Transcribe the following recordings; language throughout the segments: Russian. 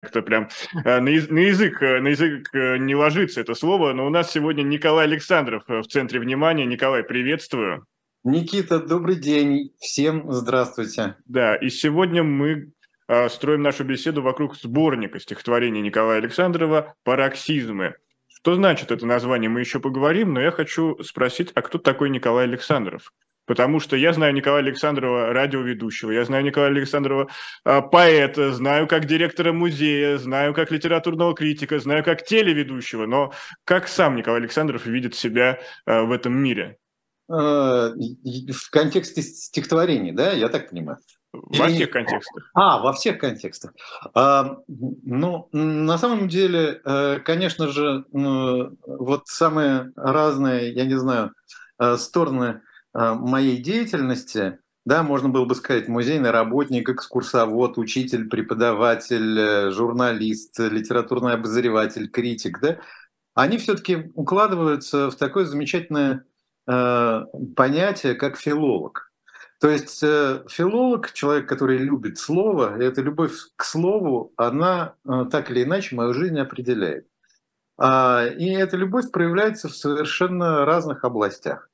как-то прям на, на, язык, на язык не ложится это слово, но у нас сегодня Николай Александров в центре внимания. Николай, приветствую. Никита, добрый день. Всем здравствуйте. Да, и сегодня мы строим нашу беседу вокруг сборника стихотворений Николая Александрова «Пароксизмы». Что значит это название, мы еще поговорим, но я хочу спросить, а кто такой Николай Александров? Потому что я знаю Николая Александрова, радиоведущего, я знаю Николая Александрова, а, поэта, знаю как директора музея, знаю как литературного критика, знаю как телеведущего, но как сам Николай Александров видит себя а, в этом мире? Э, в контексте стихотворений, да, я так понимаю? Во Или... всех контекстах. А, во всех контекстах. А, ну, на самом деле, э, конечно же, вот самые разные, я не знаю, э, стороны моей деятельности, да, можно было бы сказать, музейный работник, экскурсовод, учитель, преподаватель, журналист, литературный обозреватель, критик, да, они все-таки укладываются в такое замечательное понятие, как филолог – то есть э, филолог, человек, который любит слово, и эта любовь к слову, она э, так или иначе мою жизнь определяет. А, и эта любовь проявляется в совершенно разных областях.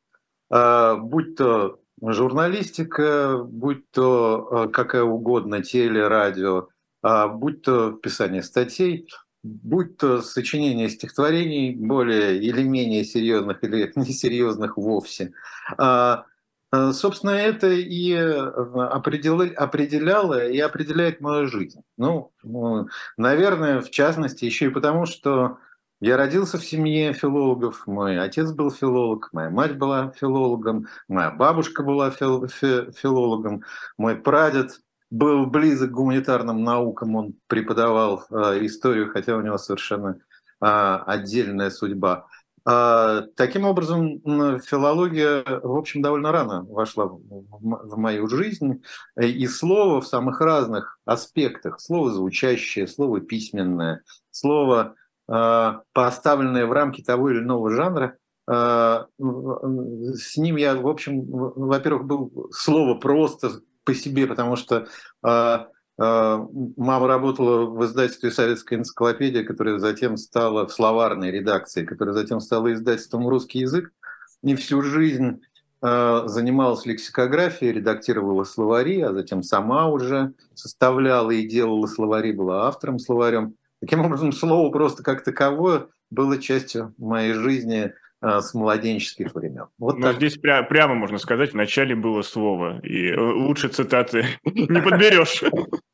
А, будь то журналистика, будь то э, какая угодно теле, радио, а, будь то писание статей, будь то сочинение стихотворений более или менее серьезных или несерьезных вовсе. Э, собственно, это и э, определяло и определяет мою жизнь. Ну, наверное, в частности, еще и потому, что я родился в семье филологов, мой отец был филолог, моя мать была филологом, моя бабушка была фил филологом, мой прадед был близок к гуманитарным наукам, он преподавал э, историю, хотя у него совершенно э, отдельная судьба. А, таким образом, филология, в общем, довольно рано вошла в мою жизнь, и слово в самых разных аспектах, слово звучащее, слово письменное, слово, поставленное в рамки того или иного жанра, а, с ним я, в общем, во-первых, был слово просто по себе, потому что а, мама работала в издательстве «Советская энциклопедия», которая затем стала словарной редакции, которая затем стала издательством «Русский язык». И всю жизнь а, занималась лексикографией, редактировала словари, а затем сама уже составляла и делала словари, была автором словарем. Таким образом, слово просто как таковое было частью моей жизни а, с младенческих времен. Вот Но так. здесь пря- прямо можно сказать, в начале было слово, и э, лучше цитаты не подберешь.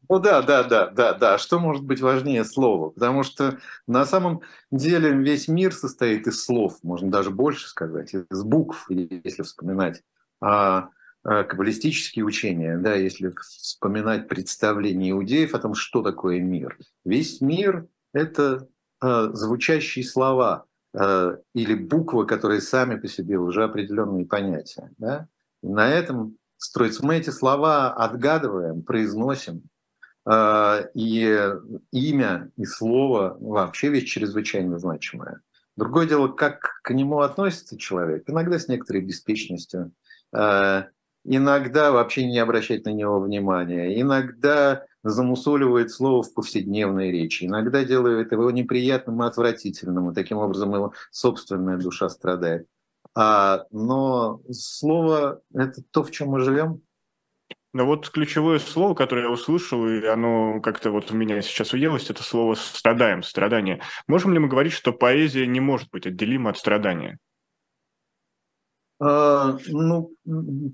Ну да, да, да, да, да. Что может быть важнее слова? Потому что на самом деле весь мир состоит из слов, можно даже больше сказать, из букв, если вспоминать а, а, каббалистические учения, да, если вспоминать представление иудеев о том, что такое мир. Весь мир — это а, звучащие слова а, или буквы, которые сами по себе уже определенные понятия. Да? на этом строится. Мы эти слова отгадываем, произносим, и имя и слово вообще вещь чрезвычайно значимая. Другое дело, как к нему относится человек. Иногда с некоторой беспечностью, иногда вообще не обращать на него внимания, иногда замусоливает слово в повседневной речи, иногда делает его неприятным и отвратительным, и таким образом его собственная душа страдает. А, но слово — это то, в чем мы живем, но вот ключевое слово, которое я услышал, и оно как-то вот у меня сейчас уелось, это слово «страдаем», «страдание». Можем ли мы говорить, что поэзия не может быть отделима от страдания? А, ну,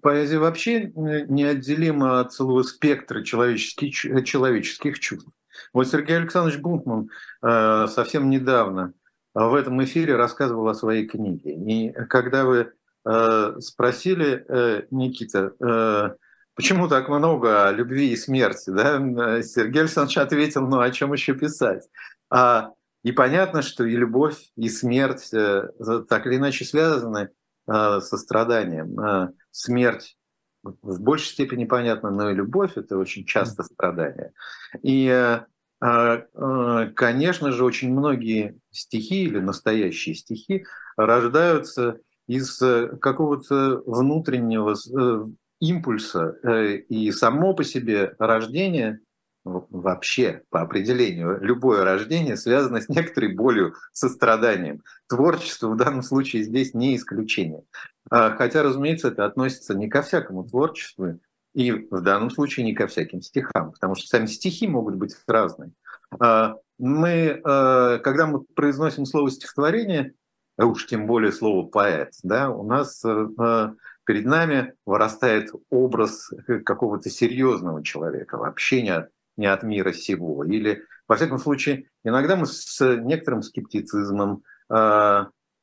поэзия вообще неотделима от целого спектра человеческих, человеческих чувств. Вот Сергей Александрович Бунтман э, совсем недавно в этом эфире рассказывал о своей книге. И когда вы э, спросили, э, Никита, Почему так много о любви и смерти? Да? Сергей Александрович ответил, ну о чем еще писать? А, и понятно, что и любовь, и смерть э, так или иначе связаны э, со страданием. Э, смерть в большей степени понятно, но и любовь — это очень часто страдание. И, конечно же, очень многие стихи или настоящие стихи рождаются из какого-то внутреннего импульса э, и само по себе рождение вообще по определению любое рождение связано с некоторой болью, состраданием. Творчество в данном случае здесь не исключение. А, хотя, разумеется, это относится не ко всякому творчеству, и в данном случае не ко всяким стихам, потому что сами стихи могут быть разные. А, мы, а, когда мы произносим слово стихотворение, уж тем более слово поэт, да, у нас перед нами вырастает образ какого-то серьезного человека, вообще не не от мира сего. Или, во всяком случае, иногда мы с некоторым скептицизмом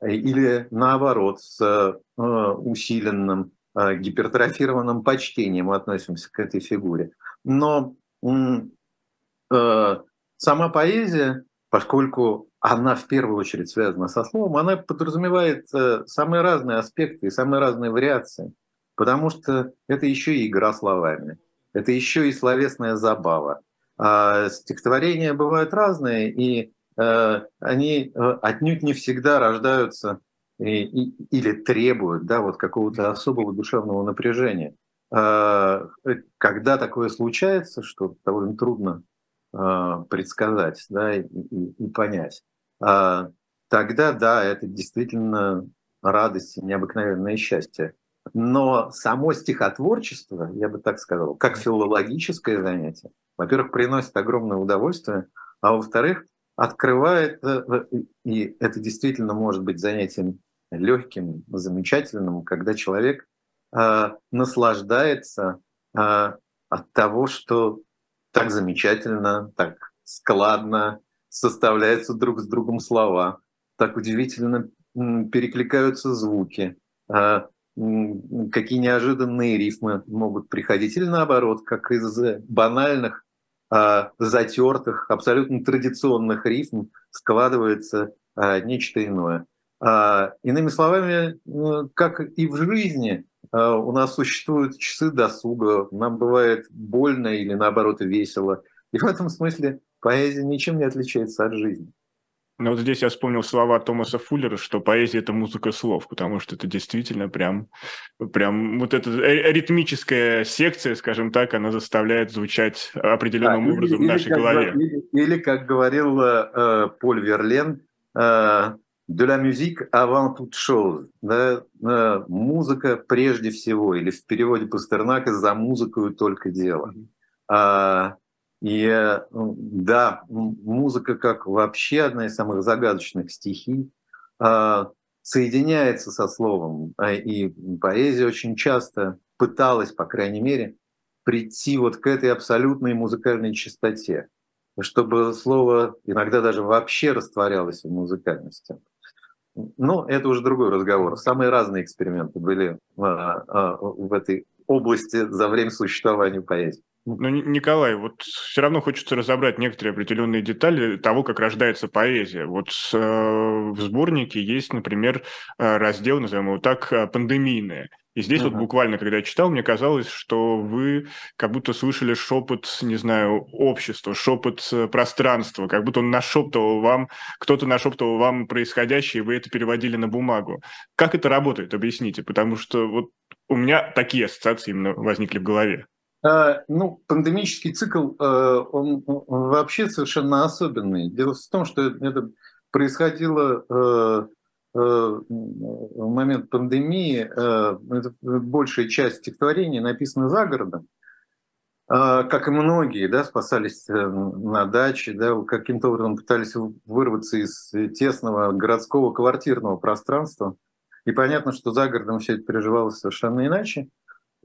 или наоборот с э, усиленным э, гипертрофированным почтением относимся к этой фигуре. Но э, сама поэзия, поскольку она в первую очередь связана со словом, она подразумевает самые разные аспекты и самые разные вариации, потому что это еще и игра словами, это еще и словесная забава. А стихотворения бывают разные, и Э, они э, отнюдь не всегда рождаются или требуют да, вот какого-то особого душевного напряжения. Э, когда такое случается, что довольно трудно предсказать да, и, и, понять, тогда да, это действительно радость и необыкновенное счастье. Но само стихотворчество, я бы так сказал, как филологическое занятие, во-первых, приносит огромное удовольствие, а во-вторых, открывает, э, и это действительно может быть занятием легким, замечательным, когда человек э, наслаждается э, от того, что так замечательно, так складно составляются друг с другом слова, так удивительно перекликаются звуки, э, какие неожиданные рифмы могут приходить, или наоборот, как из банальных а, затертых, абсолютно традиционных рифм складывается а, нечто иное. А, иными словами, как и в жизни, у нас существуют часы досуга, нам бывает больно или наоборот весело. И в этом смысле поэзия ничем не отличается от жизни. Ну вот здесь я вспомнил слова Томаса Фуллера, что поэзия – это музыка слов, потому что это действительно прям, прям вот эта ритмическая секция, скажем так, она заставляет звучать определенным а, образом или, в нашей или, голове. Или, или, как говорил э, Поль Верлен, э, «de la musique avant toute chose», да, э, музыка прежде всего, или в переводе Пастернака «за музыкою только дело». Mm-hmm. И да, музыка как вообще одна из самых загадочных стихий а, соединяется со словом. А, и поэзия очень часто пыталась, по крайней мере, прийти вот к этой абсолютной музыкальной чистоте, чтобы слово иногда даже вообще растворялось в музыкальности. Но это уже другой разговор. Самые разные эксперименты были а, в этой области за время существования поэзии. Ну, Николай, вот все равно хочется разобрать некоторые определенные детали того, как рождается поэзия. Вот э, в сборнике есть, например, э, раздел, назовем его так, э, пандемийные. И здесь uh-huh. вот буквально, когда я читал, мне казалось, что вы как будто слышали шепот, не знаю, общества, шепот пространства, как будто он нашептывал вам, кто-то нашептывал вам происходящее, и вы это переводили на бумагу. Как это работает, объясните, потому что вот у меня такие ассоциации именно возникли в голове. А, ну, пандемический цикл, э, он вообще совершенно особенный. Дело в том, что это происходило э, э, в момент пандемии. Это большая часть стихотворений написана за городом. Как и многие, да, спасались на даче, да, каким-то образом пытались вырваться из тесного городского квартирного пространства. И понятно, что за городом все это переживалось совершенно иначе.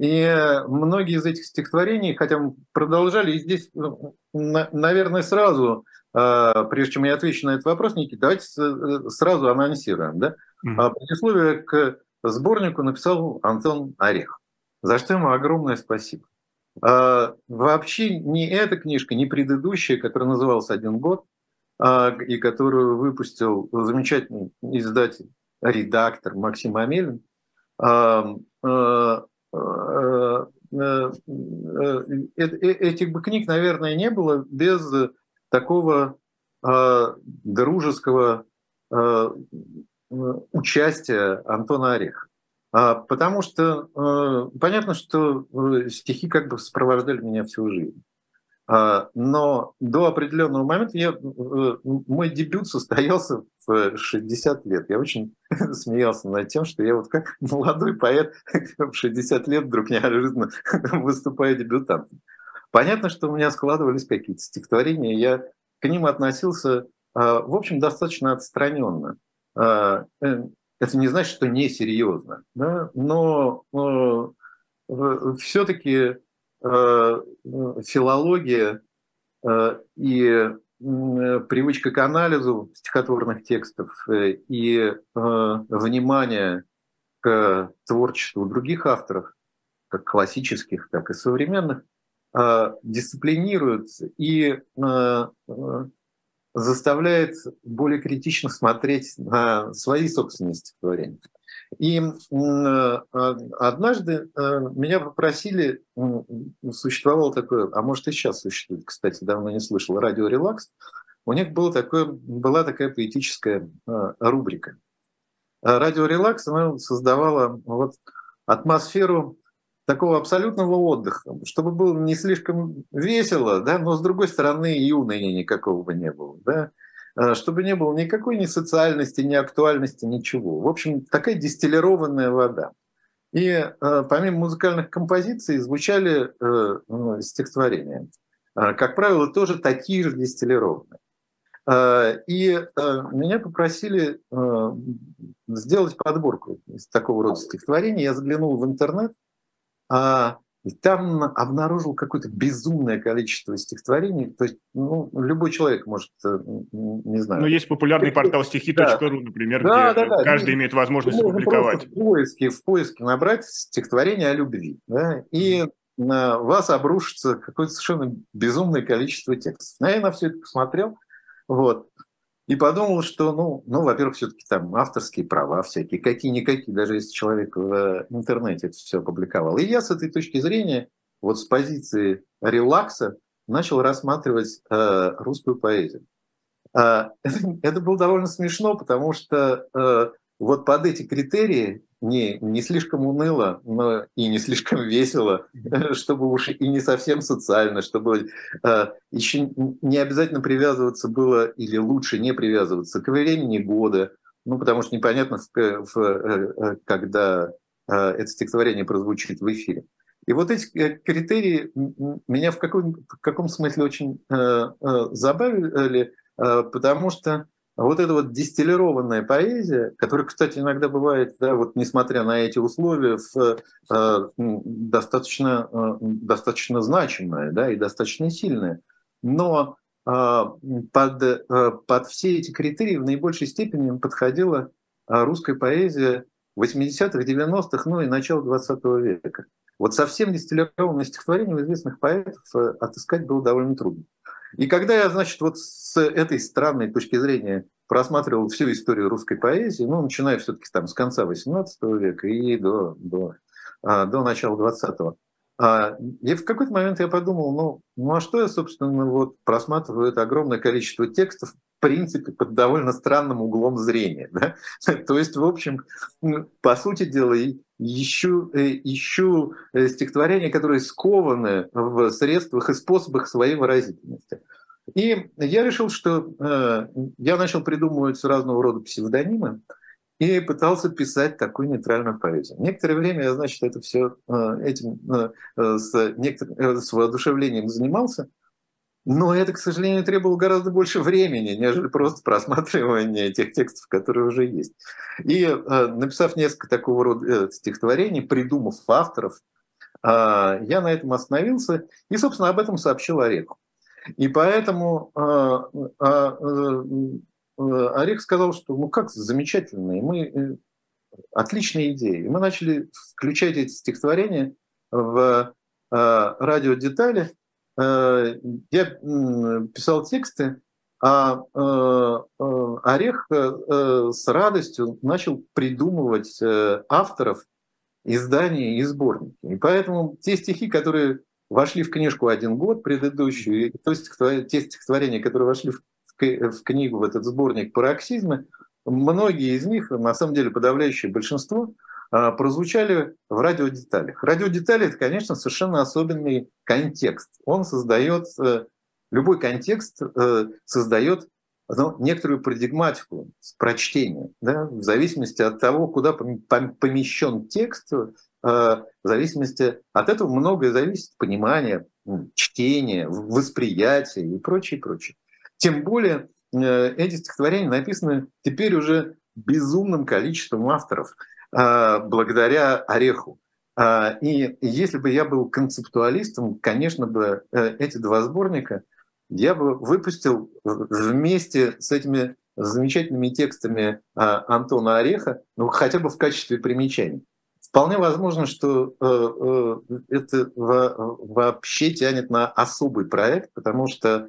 И многие из этих стихотворений, хотя мы продолжали, и здесь, ну, наверное, сразу, а, прежде чем я отвечу на этот вопрос, Никита, давайте э, сразу анонсируем. Да? Mm-hmm. Предисловие к сборнику написал Антон Орех, за что ему огромное спасибо. А, вообще ни эта книжка, ни предыдущая, которая называлась «Один год», и которую выпустил замечательный издатель, редактор Максим Амелин, этих бы книг, наверное, не было без такого дружеского участия Антона Ореха. А, потому что понятно, что стихи как бы сопровождали меня всю жизнь. Но до определенного момента я, мой дебют состоялся в 60 лет. Я очень смеялся над тем, что я вот как молодой поэт в 60 лет вдруг неожиданно выступаю дебютантом. Понятно, что у меня складывались какие-то стихотворения, я к ним относился, в общем, достаточно отстраненно. Э, это не значит, что несерьезно, да? но все-таки э, филология э, и привычка к анализу стихотворных текстов и внимание к творчеству других авторов, как классических, так и современных, дисциплинируют и заставляет более критично смотреть на свои собственные стихотворения. И а, однажды э, меня попросили, существовало такое, а может и сейчас существует, кстати, давно не слышал, радио «Релакс», у них было такое, была такая поэтическая э, рубрика. Радио «Релакс» она создавала вот атмосферу такого абсолютного отдыха, чтобы было не слишком весело, да, но с другой стороны и уныния никакого бы не было, да, а, чтобы не было никакой ни социальности, ни актуальности, ничего. В общем, такая дистиллированная вода. И э, помимо музыкальных композиций звучали э, ну, стихотворения. Э, как правило, тоже такие же дистиллированные. Э, и э, меня попросили э, сделать подборку из такого рода стихотворений. Я заглянул в интернет, а, и там обнаружил какое-то безумное количество стихотворений. То есть ну, любой человек может, э, не знаю. Ну, есть популярный портал стихи.ру, да. например, да, где да, да. каждый и, имеет возможность опубликовать. В поиске, в поиске набрать стихотворение о любви. Да, и на вас обрушится какое-то совершенно безумное количество текстов. Я на все это посмотрел. Вот. И подумал, что, ну, ну во-первых, все-таки там авторские права всякие, какие-никакие, даже если человек в интернете это все опубликовал. И я с этой точки зрения, вот с позиции релакса, начал рассматривать э, русскую поэзию. Э, это, это было довольно смешно, потому что э, вот под эти критерии не, не слишком уныло, но и не слишком весело, чтобы уж и не совсем социально, чтобы э, еще не обязательно привязываться было или лучше не привязываться к времени года, ну потому что непонятно, в, в, э, когда э, это стихотворение прозвучит в эфире. И вот эти э, критерии меня в каком, в каком смысле очень э, э, забавили, э, потому что а вот эта вот дистиллированная поэзия, которая, кстати, иногда бывает, да, вот несмотря на эти условия, э, достаточно, э, достаточно значимая да, и достаточно сильная, но э, под, под все эти критерии в наибольшей степени подходила русская поэзия 80-х, 90-х, ну и начала 20 века. Вот совсем дистиллированное стихотворение известных поэтов отыскать было довольно трудно. И когда я, значит, вот с этой странной точки зрения просматривал всю историю русской поэзии, ну, начиная все-таки там с конца XVIII века и до, до, а, до начала XX, а, и в какой-то момент я подумал, ну, ну а что я, собственно, вот просматриваю это огромное количество текстов, принципе, под довольно странным углом зрения. Да? То есть, в общем, по сути дела, ищу, э, ищу э, стихотворения, которые скованы в средствах и способах своей выразительности. И я решил, что э, я начал придумывать разного рода псевдонимы и пытался писать такую нейтральную поэзию. Некоторое время я, значит, это все э, этим э, э с, некотор... с воодушевлением занимался, но это, к сожалению, требовало гораздо больше времени, нежели просто просматривание тех текстов, которые уже есть. И э, написав несколько такого рода э, стихотворений, придумав авторов, э, я на этом остановился и, собственно, об этом сообщил Ореху. И поэтому Орех сказал, что ну как замечательно, и мы отличная идея. И мы начали включать эти стихотворения в радио детали, Э, я писал тексты, а э, э, Орех с радостью начал придумывать авторов изданий и сборники. И поэтому те стихи, которые вошли в книжку один год предыдущую, и то есть те стихотворения, которые вошли в книгу, в этот сборник пароксизма, многие из них, на самом деле подавляющее большинство, прозвучали в радиодеталях. Радиодетали – это, конечно, совершенно особенный контекст. Он создает, любой контекст создает ну, некоторую парадигматику прочтения, да, в зависимости от того, куда помещен текст, в зависимости от этого многое зависит понимание, чтение, восприятие и прочее, прочее. Тем более э, эти стихотворения написаны теперь уже безумным количеством авторов э, благодаря Ореху. А, и если бы я был концептуалистом, конечно бы э, эти два сборника я бы выпустил вместе с этими замечательными текстами а, Антона Ореха, ну хотя бы в качестве примечаний. Вполне возможно, что э, э, это вообще тянет на особый проект, потому что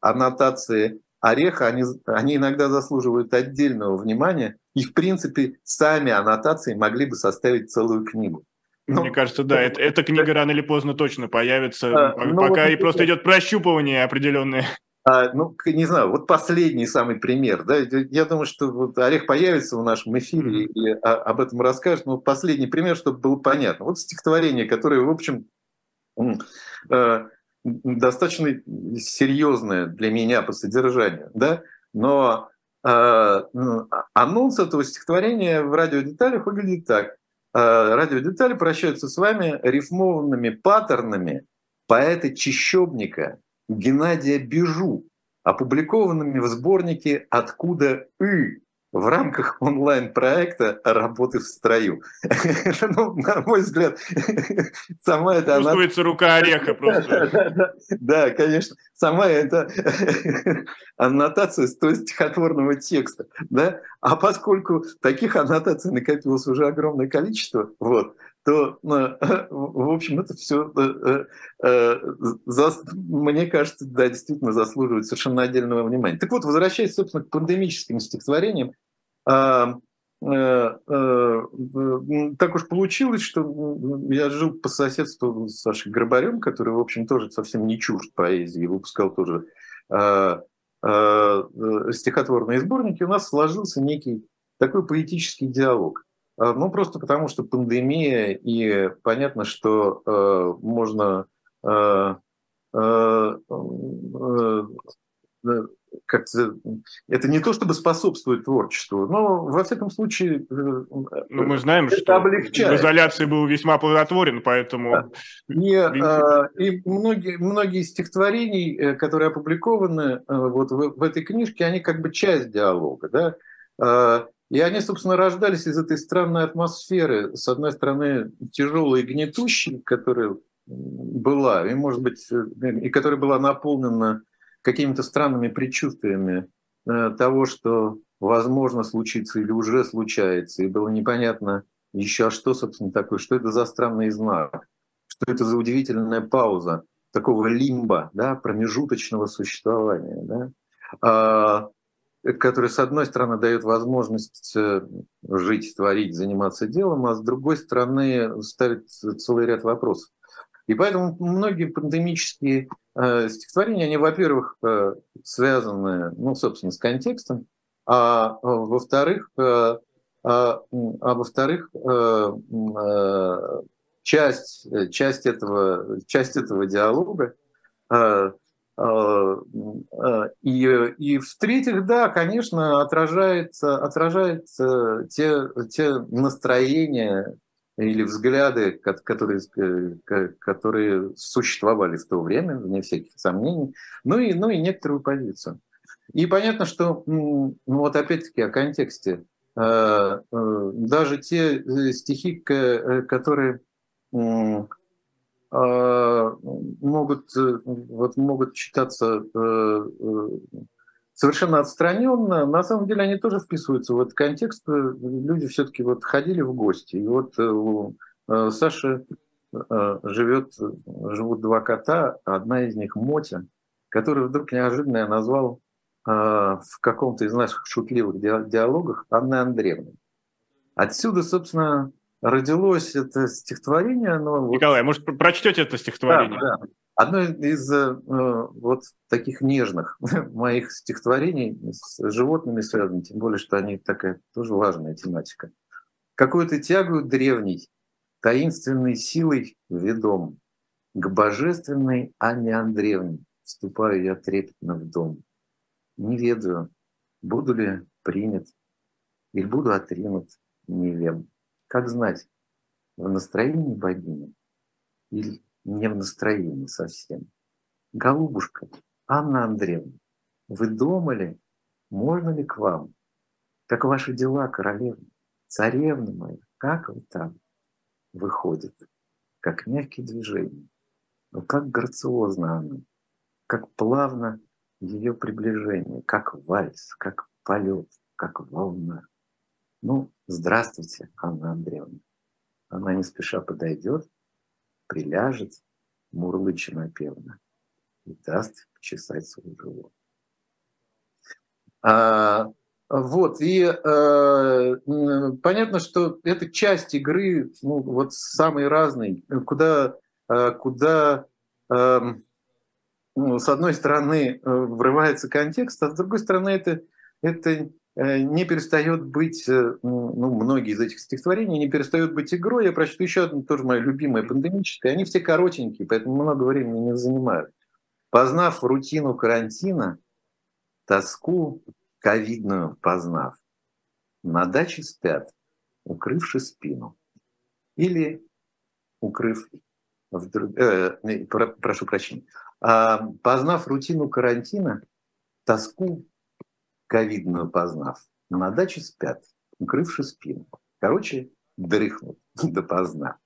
аннотации Ореха, они, они иногда заслуживают отдельного внимания, и, в принципе, сами аннотации могли бы составить целую книгу. Ну, Мне кажется, да, это, эта книга рано или поздно точно появится, а, ну, пока вот, и просто идет прощупывание определенное. А, ну, не знаю, вот последний самый пример. Да? Я думаю, что вот Олег появится в нашем эфире и об этом расскажет. Но последний пример, чтобы было понятно. Вот стихотворение, которое, в общем, э, достаточно серьезное для меня по содержанию. Да? Но анонс этого стихотворения в радиодеталях выглядит так. Э, радиодетали прощаются с вами рифмованными паттернами поэта-чищобника – Геннадия Бежу, опубликованными в сборнике «Откуда И» в рамках онлайн-проекта «Работы в строю». ну, на мой взгляд, сама эта... Чувствуется она... рука ореха просто. да, конечно. Сама эта аннотация стоит стихотворного текста. Да? А поскольку таких аннотаций накопилось уже огромное количество, вот, то, ну, в общем, это все, э, э, э, мне кажется, да, действительно заслуживает совершенно отдельного внимания. Так вот, возвращаясь, собственно, к пандемическим стихотворениям, так уж получилось, что я жил по соседству с Сашей Горбарем, который, в общем, тоже совсем не чужд поэзии, выпускал тоже а, а, стихотворные сборники, у нас сложился некий такой поэтический диалог. А, ну, просто потому что пандемия, и понятно, что э, можно э, э, э, как-то это не то чтобы способствует творчеству, но во всяком случае. Э, ну, мы знаем, что облегчает. в изоляции был весьма плодотворен, поэтому. И, э, и многие, многие стихотворений, э, которые опубликованы вот в, в этой книжке, они как бы часть диалога, да. И они, собственно, рождались из этой странной атмосферы, с одной стороны, тяжелой и гнетущей, которая была, и, может быть, и которая была наполнена какими-то странными предчувствиями э, того, что возможно случится или уже случается, и было непонятно еще, а что, собственно, такое, что это за странный знак, что это за удивительная пауза такого лимба, да, промежуточного существования. Да? А, который, с одной стороны, дает возможность э, жить, творить, заниматься делом, а с другой стороны, ставит целый ряд вопросов. И поэтому многие пандемические стихотворения, они, во-первых, э, связаны, ну, собственно, с контекстом, а во-вторых, э, а, а во-вторых, э, э, часть, часть, этого, часть этого диалога э, Э, э, и, и в-третьих, да, конечно, отражается, отражается те, те настроения или взгляды, которые, э, которые существовали в то время, вне всяких сомнений, ну и, ну и некоторую позицию. И понятно, что, ну вот опять-таки о контексте, даже те стихи, которые могут, э, вот, могут читаться э, э, совершенно отстраненно. На самом деле они тоже вписываются в этот контекст. Люди все-таки вот ходили в гости. И вот у Саши живет, живут два кота, одна из них Мотя, который вдруг неожиданно я назвал в каком-то из наших шутливых диалогах Анной Андреевной. Отсюда, собственно, родилось это стихотворение. Оно Николай, вот... может, прочтете это стихотворение? Да, да. Одно из э, вот таких нежных моих стихотворений с животными связано, тем более, что они такая тоже важная тематика. какой-то тягу древней, таинственной силой ведом. К божественной Анне Андреевне вступаю я трепетно в дом. Не ведаю, буду ли принят или буду отринут, не. Как знать, в настроении богини или не в настроении совсем. Голубушка, Анна Андреевна, вы думали, можно ли к вам? Как ваши дела, королевна, царевна моя, как вы там? Выходит, как мягкие движения, но как грациозно она, как плавно ее приближение, как вальс, как полет, как волна. Ну, здравствуйте, Анна Андреевна. Она не спеша подойдет, приляжет, мурлыча напевно, и даст почесать свой живот. А, вот, и э, понятно, что это часть игры, ну, вот самой разной, куда, куда э, ну, с одной стороны э, врывается контекст, а с другой стороны это, это не перестает быть, э, ну, многие из этих стихотворений не перестают быть игрой. Я прочту еще одну, тоже моя любимая, пандемическая. Они все коротенькие, поэтому много времени не занимают. Познав рутину карантина, тоску ковидную познав, на даче спят, укрывши спину. Или укрыв в друг... э, прошу прощения. А, познав рутину карантина, тоску ковидную познав, на даче спят, укрывши спину. Короче, дрыхнут допоздна.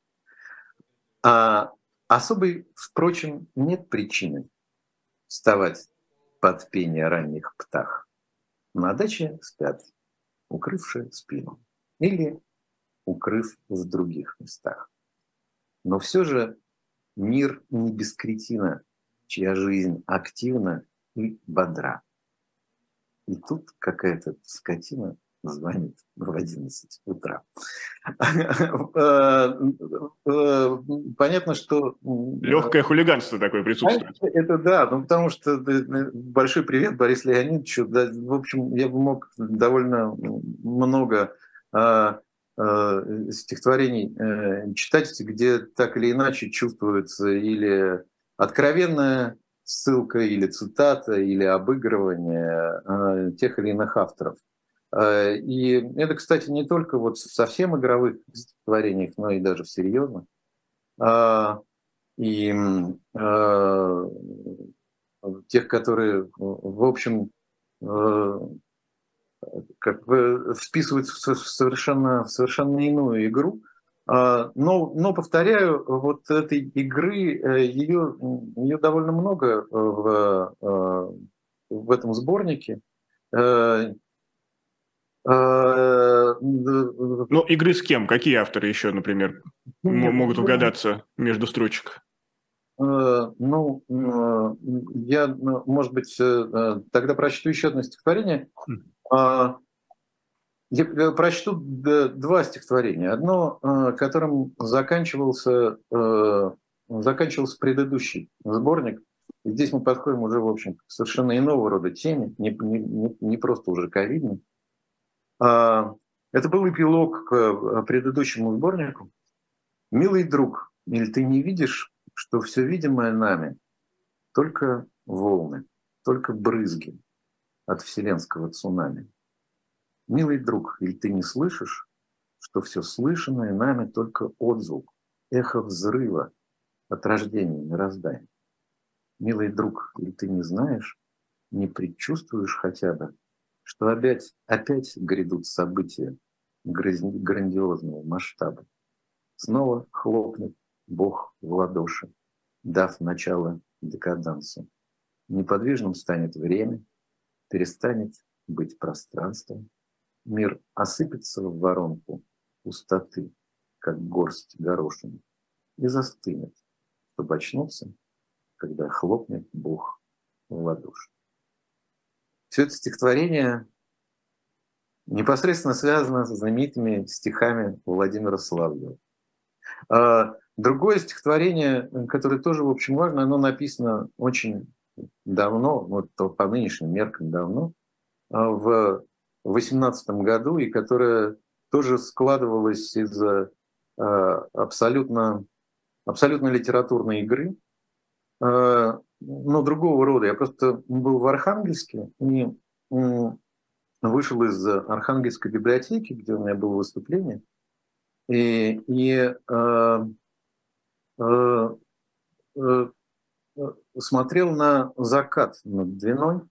А особой, впрочем, нет причины вставать под пение ранних птах. На даче спят, укрывши спину. Или укрыв в других местах. Но все же мир не без кретина, чья жизнь активна и бодра. И тут какая-то скотина звонит в 11 утра. Э, э, понятно, что... Легкое хулиганство такое присутствует. Это да, ну потому что большой привет Борису Леонидовичу. В общем, я бы мог довольно много э, стихотворений читать, где так или иначе чувствуется или откровенная ссылка или цитата, или обыгрывание э, тех или иных авторов. Э, и это, кстати, не только вот в совсем игровых стихотворениях, но и даже в серьезных. Э, и тех, которые, в общем, как бы вписываются в совершенно, в совершенно иную игру, а, но, но повторяю, вот этой игры, ее, э, ее довольно много э, в, э, в этом сборнике. Ну, игры с кем? Какие авторы еще, например, ну, могут ну, угадаться между строчек? Ну, я, может быть, тогда прочту еще одно стихотворение. Я э, прочту два стихотворения. Одно, э, которым заканчивался, э, заканчивался предыдущий сборник. И здесь мы подходим уже, в общем, к совершенно иного рода теме, не, не, не просто уже ковидной. А, это был эпилог к предыдущему сборнику. «Милый друг, или ты не видишь, что все видимое нами только волны, только брызги от вселенского цунами?» Милый друг, или ты не слышишь, что все слышанное нами только отзвук, эхо взрыва от рождения мироздания? Милый друг, или ты не знаешь, не предчувствуешь хотя бы, что опять, опять грядут события грандиозного масштаба? Снова хлопнет Бог в ладоши, дав начало декадансу. Неподвижным станет время, перестанет быть пространством, Мир осыпется в воронку пустоты, как горсть горошин, и застынет, чтобы очнуться, когда хлопнет Бог в ладоши. Все это стихотворение непосредственно связано с знаменитыми стихами Владимира Соловьева. А другое стихотворение, которое тоже, в общем, важно, оно написано очень давно, вот по нынешним меркам давно, а в 2018 году, и которая тоже складывалось из абсолютно, абсолютно литературной игры, но другого рода. Я просто был в Архангельске и вышел из Архангельской библиотеки, где у меня было выступление, и, и э, э, э, смотрел на закат над Двиной,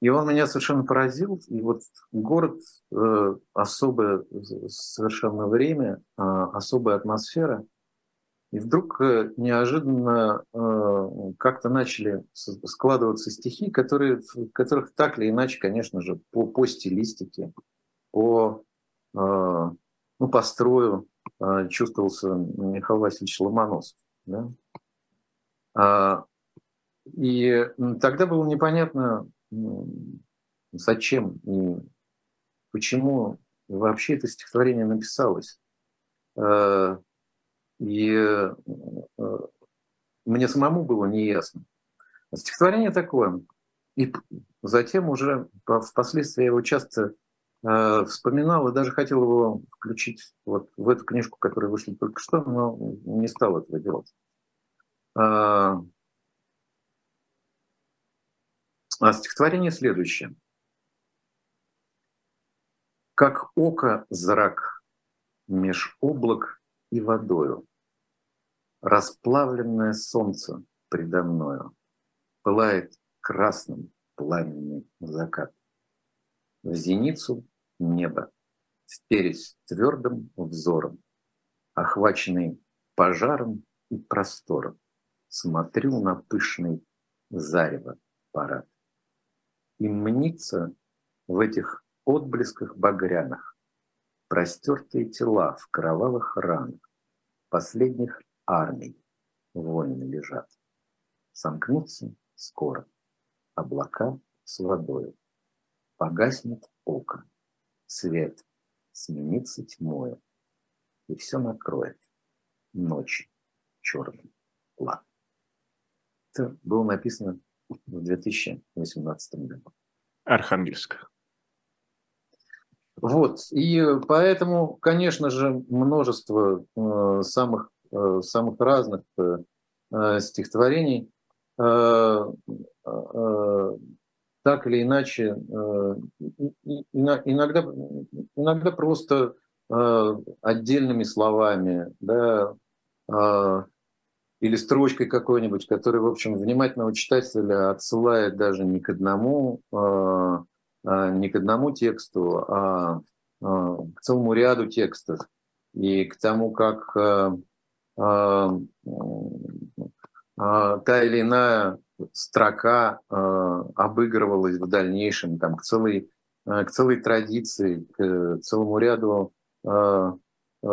и он меня совершенно поразил. И вот город, э, особое совершенно время, э, особая атмосфера. И вдруг э, неожиданно э, как-то начали складываться стихи, которые, которых так или иначе, конечно же, по, по стилистике, по, э, ну, по строю э, чувствовался Михаил Васильевич Ломоносов. Да? А, и тогда было непонятно, зачем и почему вообще это стихотворение написалось. Э, и э, мне самому было неясно. Стихотворение такое. И затем уже впоследствии я его часто э, вспоминал и даже хотел его включить вот в эту книжку, которая вышла только что, но не стал этого делать. А, стихотворение следующее. Как око зрак меж облак и водою, Расплавленное солнце предо мною, Пылает красным пламенный закат. В зеницу небо, вперясь твердым взором, Охваченный пожаром и простором, Смотрю на пышный зарево парад. И мнится в этих отблесках багряных Простертые тела в кровавых ранах Последних армий войны лежат. Сомкнутся скоро облака с водой. Погаснет око, свет сменится тьмою, И все накроет ночи черный план. Это было написано в 2018 году. Архангельск. Вот, и поэтому, конечно же, множество э, самых, э, самых разных э, стихотворений так или иначе, иногда, иногда просто отдельными словами, да, или строчкой какой-нибудь, которая, в общем, внимательного читателя отсылает даже не к одному, э, э, не к одному тексту, а э, к целому ряду текстов. И к тому, как та или иная строка обыгрывалась в дальнейшем там, к, целой, к целой традиции, к целому ряду Э,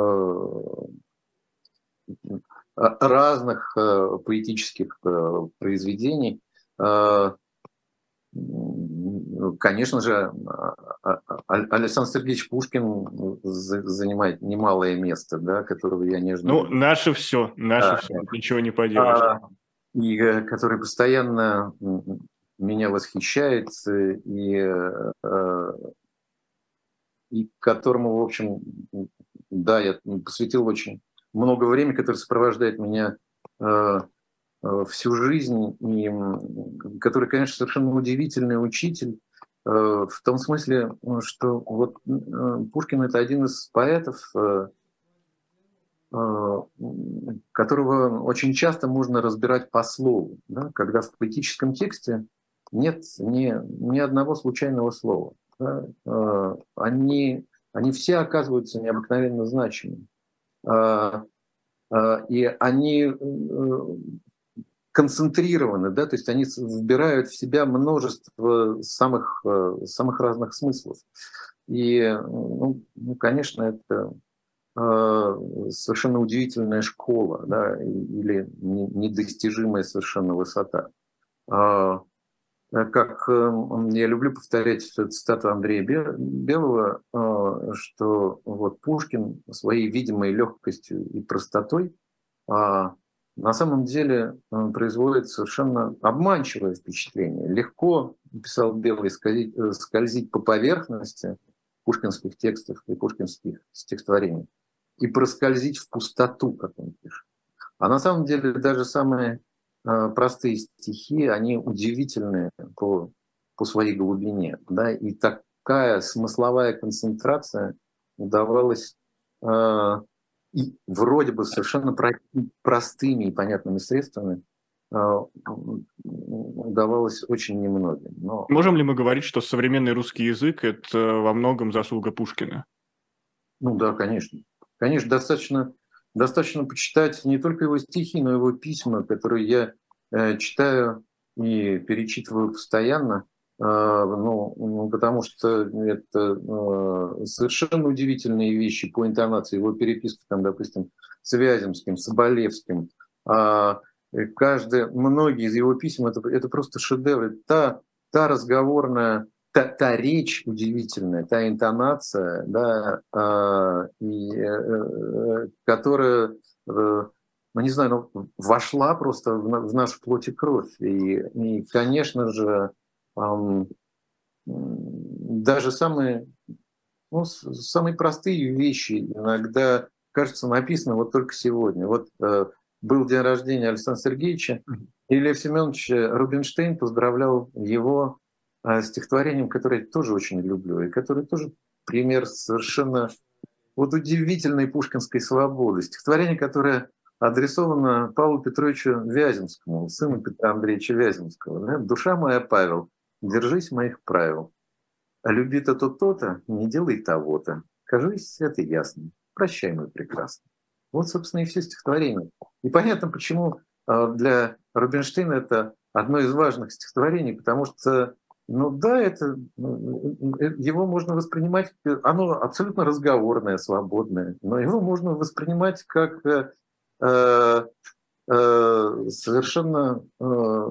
разных э, поэтических э, произведений. Конечно же, а, а, Александр Сергеевич Пушкин занимает немалое место, да, которого я нежно... Ну, наше все, наше да. все, ничего не поделаешь. А, и который постоянно меня восхищает, и, и которому, в общем, да, я посвятил очень много времени, которое сопровождает меня э, э, всю жизнь, и который, конечно, совершенно удивительный учитель, э, в том смысле, что вот Пушкин это один из поэтов, которого очень часто можно разбирать по слову, да, когда в поэтическом тексте нет ни, ни одного случайного слова. Да, они, они все оказываются необыкновенно значимыми. А, а, и они э, концентрированы, да, то есть они вбирают в себя множество самых, э, самых разных смыслов. И, ну, ну конечно, это совершенно удивительная школа, да, или недостижимая совершенно высота. Э, как эм, я люблю повторять цитату Андрея Белого, э, что вот Пушкин своей видимой легкостью и простотой а, на самом деле э, производит совершенно обманчивое впечатление. Легко, писал Белый, скользить, скользить по поверхности, пушкинских текстов и пушкинских стихотворений и проскользить в пустоту, как он пишет. А на самом деле даже самые э, простые стихи, они удивительные по, по своей глубине. Да? И такая смысловая концентрация удавалась э, и вроде бы совершенно простыми и понятными средствами э, удавалось очень немногим. Но... Можем ли мы говорить, что современный русский язык – это во многом заслуга Пушкина? Ну да, конечно. Конечно, достаточно, достаточно почитать не только его стихи, но и его письма, которые я э, читаю и перечитываю постоянно, э, ну, ну, потому что это э, совершенно удивительные вещи по интонации его переписки, там, допустим, с Вяземским, Соболевским. Э, каждый, многие из его писем это, это просто шедевры. Та, та разговорная та, та речь удивительная, та интонация, да, э, и, э, э, которая, э, ну не знаю, ну, вошла просто в, в нашу плоть и кровь. И, и конечно же, э, даже самые, ну, самые простые вещи иногда кажется написано вот только сегодня. Вот э, был день рождения Александра Сергеевича, и Лев Семенович Рубинштейн поздравлял его а, стихотворением, которое я тоже очень люблю, и которое тоже пример совершенно вот удивительной пушкинской свободы. Стихотворение, которое адресовано Павлу Петровичу Вяземскому, сыну Петра Андреевича Вяземского. «Душа моя, Павел, держись моих правил. А люби то-то, то-то, не делай того-то. Кажись, это ясно. Прощай, мой прекрасный». Вот, собственно, и все стихотворение. И понятно, почему а, для Рубинштейна это одно из важных стихотворений, потому что ну да, это ну, э, его можно воспринимать, оно абсолютно разговорное, свободное, но его можно воспринимать как э, э, э совершенно э,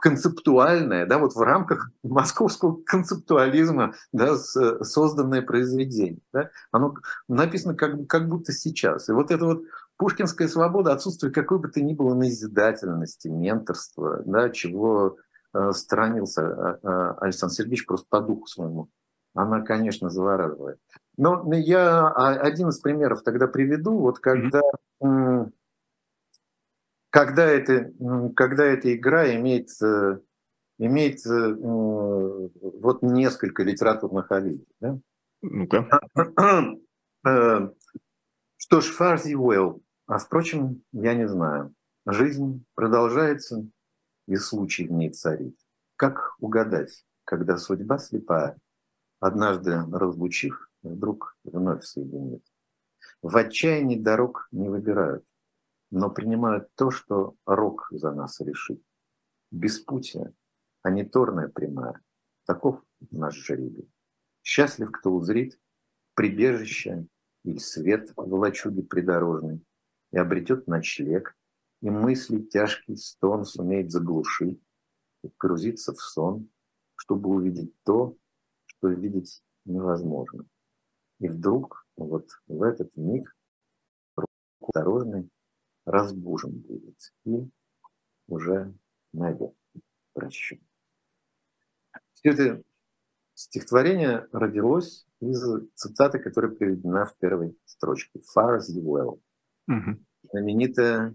концептуальное, да, вот в рамках московского концептуализма, да, созданное произведение, да, оно написано как, как будто сейчас. И вот это вот пушкинская свобода, отсутствие какой бы то ни было назидательности, менторства, да, чего Э, сторонился э, э, Александр Сергеевич просто по духу своему. Она, конечно, завораживает. Но я один из примеров тогда приведу, вот когда, mm-hmm. когда, это, когда эта игра имеет, имеет вот несколько литературных аллюзий. Да? Ну-ка. Что ж, фарзи well. А впрочем, я не знаю. Жизнь продолжается, и случай в ней царит. Как угадать, когда судьба слепая, однажды разлучив, вдруг вновь соединит? В отчаянии дорог не выбирают, но принимают то, что рок за нас решит. Беспутие, а не торная прямая. Таков наш жребий. Счастлив, кто узрит прибежище или свет в лачуге придорожной и обретет ночлег и мысли тяжкий стон суметь заглушить, погрузиться в сон, чтобы увидеть то, что видеть невозможно. И вдруг вот в этот миг осторожный разбужен будет и уже навек прощен. Все это стихотворение родилось из цитаты, которая приведена в первой строчке. Far as you well. Угу. Знаменитая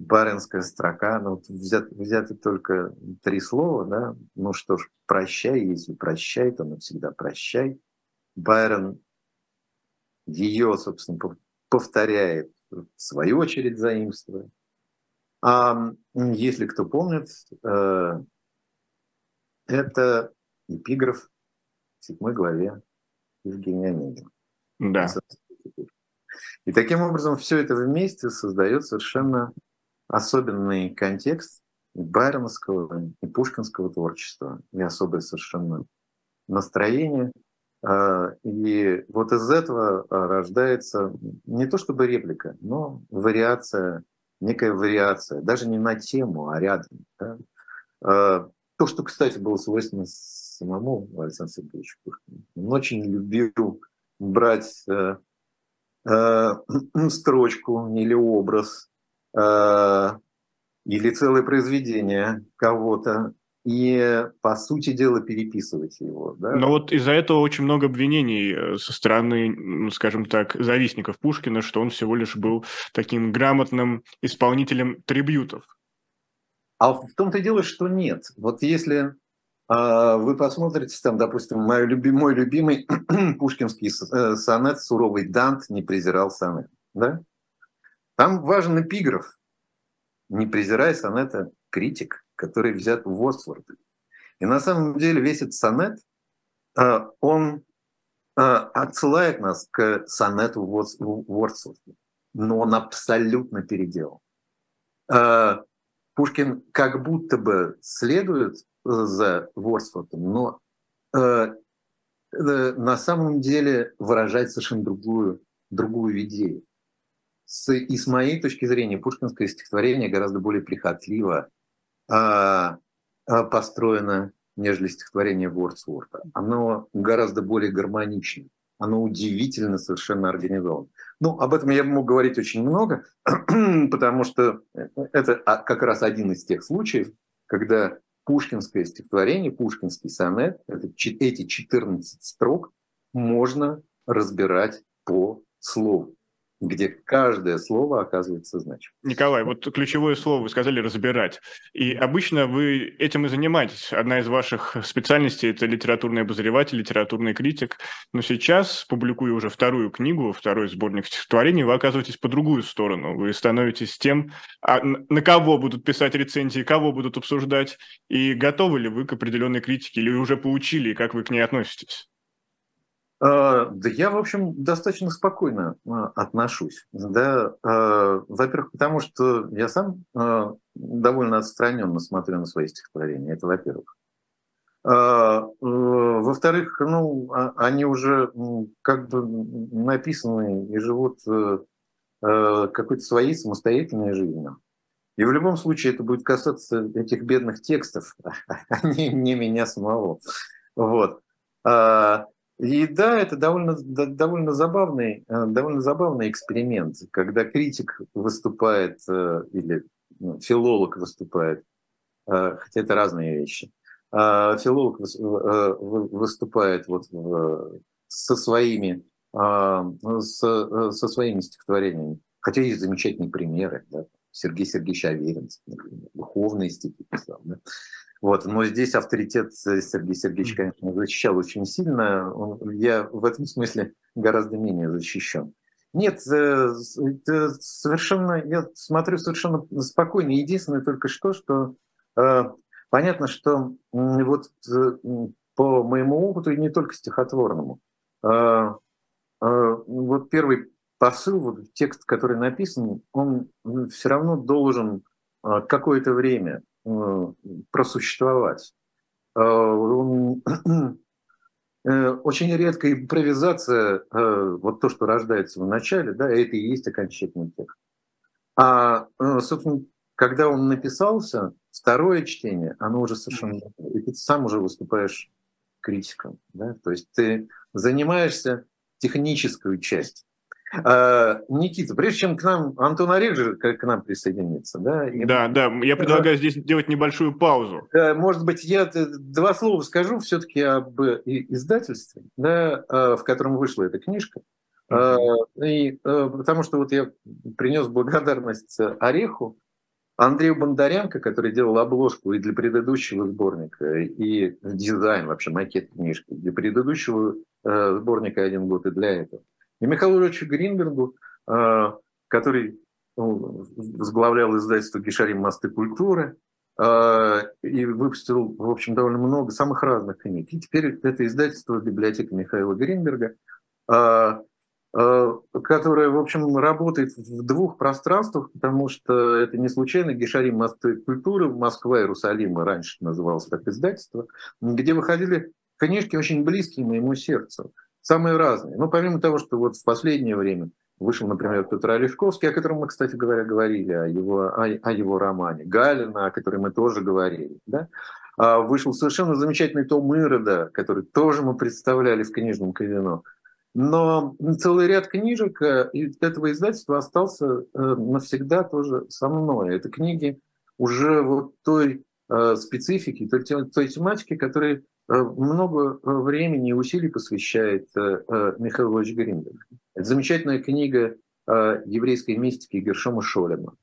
баринская строка, ну, вот взят, взяты только три слова, да, ну что ж, прощай, если прощай, то навсегда прощай. Байрон ее, собственно, повторяет, в свою очередь заимствуя. А если кто помнит, э, это эпиграф в седьмой главе Евгения Онегина. Да. И таким образом все это вместе создает совершенно особенный контекст байроновского и пушкинского творчества, и особое совершенно настроение. А, и вот из этого а, рождается не то чтобы реплика, но вариация, некая вариация, даже не на тему, а рядом. Да? А, то, что, кстати, было свойственно самому Александру Сергеевичу Пушкину. Он очень любил брать э, э, строчку или образ или целое произведение кого-то и, по сути дела, переписывать его. Да? Но вот из-за этого очень много обвинений э, со стороны, ну, скажем так, завистников Пушкина, что он всего лишь был таким грамотным исполнителем трибютов. А в том-то и дело, что нет. Вот если э, вы посмотрите, там, допустим, мой, люби, мой любимый пушкинский э, сонет «Суровый Дант не презирал сонет». Да? Там важен эпиграф. Не презирай сонета критик который взят в Уотсворде. И на самом деле весь этот сонет, э, он э, отсылает нас к сонету Уотсворда, но он абсолютно переделал. Э, Пушкин как будто бы следует за Ворсфордом, но на самом деле выражает совершенно другую, другую идею. И с моей точки зрения, пушкинское стихотворение гораздо более прихотливо, а, а, построено, нежели стихотворение Вордсворта. Оно гораздо более гармонично. Оно удивительно совершенно организовано. Ну, об этом я мог говорить очень много, потому что это как раз один из тех случаев, когда пушкинское стихотворение, пушкинский сонет, это, эти 14 строк можно разбирать по слову где каждое слово оказывается значимым. Николай, вот ключевое слово вы сказали «разбирать». И обычно вы этим и занимаетесь. Одна из ваших специальностей – это литературный обозреватель, литературный критик. Но сейчас, публикуя уже вторую книгу, второй сборник стихотворений, вы оказываетесь по другую сторону. Вы становитесь тем, а на кого будут писать рецензии, кого будут обсуждать, и готовы ли вы к определенной критике, или уже получили, и как вы к ней относитесь? А, да я, в общем, достаточно спокойно а, отношусь. Да, а, во-первых, потому что я сам довольно отстраненно смотрю на свои стихотворения. Это во-первых. Во-вторых, ну, они уже как бы написаны и живут э, какой-то своей самостоятельной жизнью. И в любом случае это будет касаться этих бедных текстов, а не, не меня самого. Вот. И да, это довольно, довольно, забавный, э, довольно забавный эксперимент, когда критик выступает э, или ну, филолог выступает, э, хотя это разные вещи. Филолог выступает вот со своими, со, со своими стихотворениями. Хотя есть замечательные примеры. Да? Сергей Сергеевич Аверин, например, духовные стихи писал. Да? Вот. Но здесь авторитет Сергея Сергеевича, конечно, защищал очень сильно. Он, я в этом смысле гораздо менее защищен. Нет, э, совершенно, я смотрю совершенно спокойно. Единственное только что, что э, понятно, что вот э, по моему опыту, и не только стихотворному, э, э, вот первый посыл, вот текст, который написан, он все равно должен э, какое-то время Э, просуществовать. Э, э, очень редкая импровизация, вот то, что рождается в начале, да, это и есть окончательный текст. А, собственно, когда он написался, второе чтение, оно уже совершенно... И ты сам уже выступаешь критиком. Да? То есть ты занимаешься техническую часть. А, Никита, прежде чем к нам Антон Орех же к нам присоединится, да? И... Да, да, я предлагаю здесь делать небольшую паузу. Может быть, я два слова скажу все-таки об издательстве, да, а, в котором вышла эта книжка. Mm-hmm. И, потому что вот я принес благодарность Ореху, Андрею Бондаренко, который делал обложку и для предыдущего сборника, и дизайн, вообще макет книжки, для предыдущего сборника один год и для этого. И Михаилу Ильичу Гринбергу, а, который ну, возглавлял издательство «Гишарим. Мосты культуры», а, и выпустил, в общем, довольно много самых разных книг. И теперь это издательство библиотека Михаила Гринберга, а, которое, в общем, работает в двух пространствах, потому что это не случайно Гишарим Мосты культуры, Москва, Иерусалим, раньше называлось так издательство, где выходили книжки очень близкие моему сердцу самые разные. Ну, помимо того, что вот в последнее время вышел, например, Петр Олешковский, о котором мы, кстати говоря, говорили, о его, о, о его романе, Галина, о котором мы тоже говорили, да? а вышел совершенно замечательный том Ирода, который тоже мы представляли в книжном казино. Но целый ряд книжек э, этого издательства остался э, навсегда тоже со мной. Это книги уже вот той специфики, той, той тематики, которой много времени и усилий посвящает Михаил Ильич Гриндер. Это замечательная книга еврейской мистики Гершома Шолема,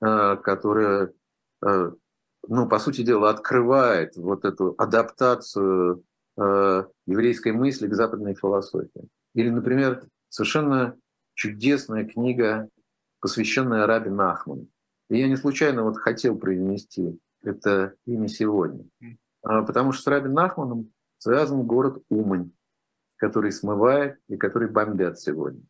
которая, ну, по сути дела, открывает вот эту адаптацию еврейской мысли к западной философии. Или, например, совершенно чудесная книга, посвященная Раби Нахману. И я не случайно вот хотел произнести это имя сегодня. А, потому что с Раби Нахманом связан город Умань, который смывает и который бомбят сегодня.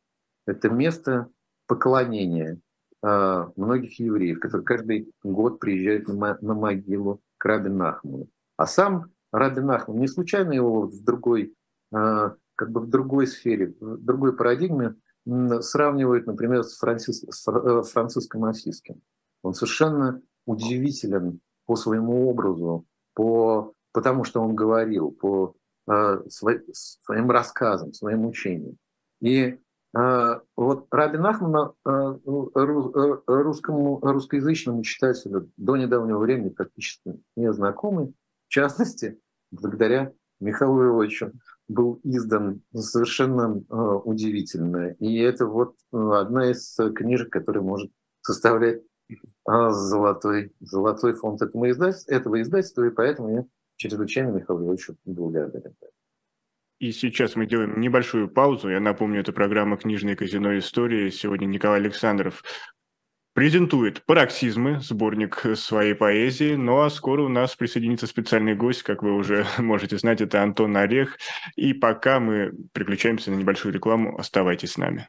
Это место поклонения а, многих евреев, которые каждый год приезжают на могилу к Раби Нахману. А сам Раби Нахман не случайно его в другой, а, как бы в другой сфере, в другой парадигме сравнивают, например, с, Францис, с э, Франциском Осиским. Он совершенно удивителен по своему образу, по, потому что он говорил, по э, своим рассказам, своим учениям. И э, вот Раби Нахмана э, ну, э, русскому, русскоязычному читателю до недавнего времени практически незнакомый, в частности, благодаря Михаилу Ивановичу был издан совершенно э, удивительно. И это вот э, одна из книжек, которая может составлять э, золотой, золотой фонд этого издательства, этого издательства, и поэтому я чрезвычайно Михаилу Ивановичу благодарен. И сейчас мы делаем небольшую паузу. Я напомню, это программа «Книжное казино. Истории». Сегодня Николай Александров презентует «Пароксизмы», сборник своей поэзии. Ну а скоро у нас присоединится специальный гость, как вы уже можете знать, это Антон Орех. И пока мы переключаемся на небольшую рекламу, оставайтесь с нами.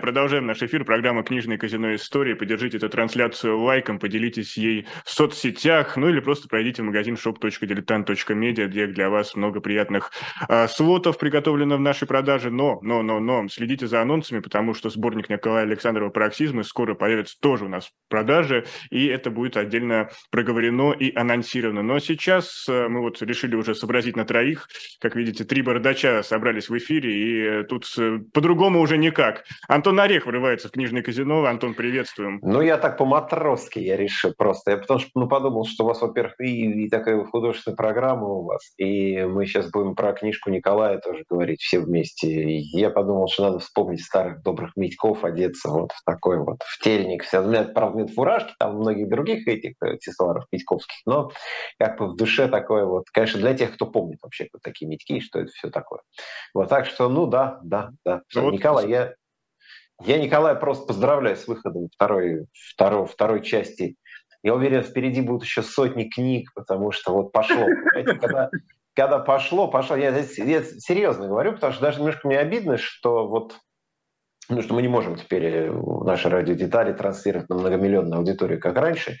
Продолжаем, продолжаем наш эфир. Программа «Книжные казино истории». Поддержите эту трансляцию лайком, поделитесь ей в соцсетях, ну или просто пройдите в магазин shop.diletant.media, где для вас много приятных э, слотов приготовлено в нашей продаже. Но, но, но, но, следите за анонсами, потому что сборник Николая Александрова «Пароксизмы» скоро появится тоже у нас в продаже, и это будет отдельно проговорено и анонсировано. Но сейчас э, мы вот решили уже сообразить на троих. Как видите, три бородача собрались в эфире, и тут э, по-другому уже никак так. Антон Орех врывается в книжное казино. Антон, приветствуем. Ну, я так по-матросски я решил просто. Я потому что ну, подумал, что у вас, во-первых, и, и такая художественная программа у вас, и мы сейчас будем про книжку Николая тоже говорить все вместе. И я подумал, что надо вспомнить старых добрых Митьков, одеться вот в такой вот в тельник. Все, у меня, правда, нет фуражки, там многих других этих аксессуаров Митьковских, но как бы в душе такое вот, конечно, для тех, кто помнит вообще, кто такие Митьки, что это все такое. Вот так что, ну да, да, да. Ну, вот Николай, я я Николая просто поздравляю с выходом второй, второй, второй части. Я уверен, впереди будут еще сотни книг, потому что вот пошло. Когда, когда пошло, пошло. Я, я серьезно говорю, потому что даже немножко мне обидно, что вот ну, что мы не можем теперь наши радиодетали транслировать на многомиллионную аудиторию, как раньше